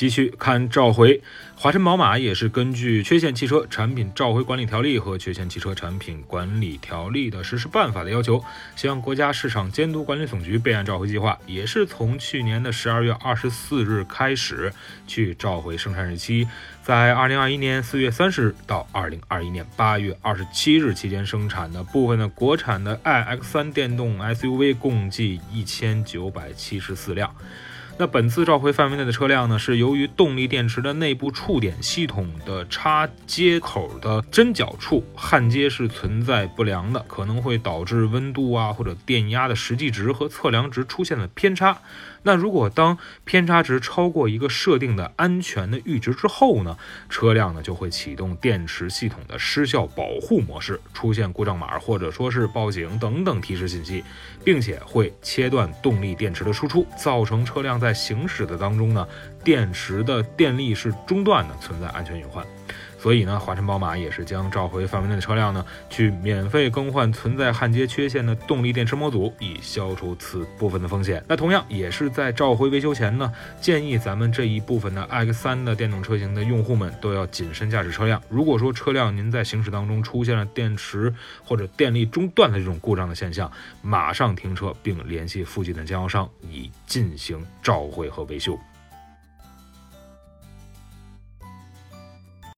继续看召回，华晨宝马也是根据《缺陷汽车产品召回管理条例》和《缺陷汽车产品管理条例的实施办法》的要求，向国家市场监督管理总局备案召回计划，也是从去年的十二月二十四日开始去召回生产日期，在二零二一年四月三十日到二零二一年八月二十七日期间生产的部分的国产的 iX 三电动 SUV 共计一千九百七十四辆。那本次召回范围内的车辆呢，是由于动力电池的内部触点系统的插接口的针脚处焊接是存在不良的，可能会导致温度啊或者电压的实际值和测量值出现了偏差。那如果当偏差值超过一个设定的安全的阈值之后呢，车辆呢就会启动电池系统的失效保护模式，出现故障码或者说是报警等等提示信息，并且会切断动力电池的输出，造成车辆在在行驶的当中呢，电池的电力是中断的，存在安全隐患。所以呢，华晨宝马也是将召回范围内的车辆呢，去免费更换存在焊接缺陷的动力电池模组，以消除此部分的风险。那同样也是在召回维修前呢，建议咱们这一部分的 X3 的电动车型的用户们都要谨慎驾驶车辆。如果说车辆您在行驶当中出现了电池或者电力中断的这种故障的现象，马上停车并联系附近的经销商以进行召回和维修。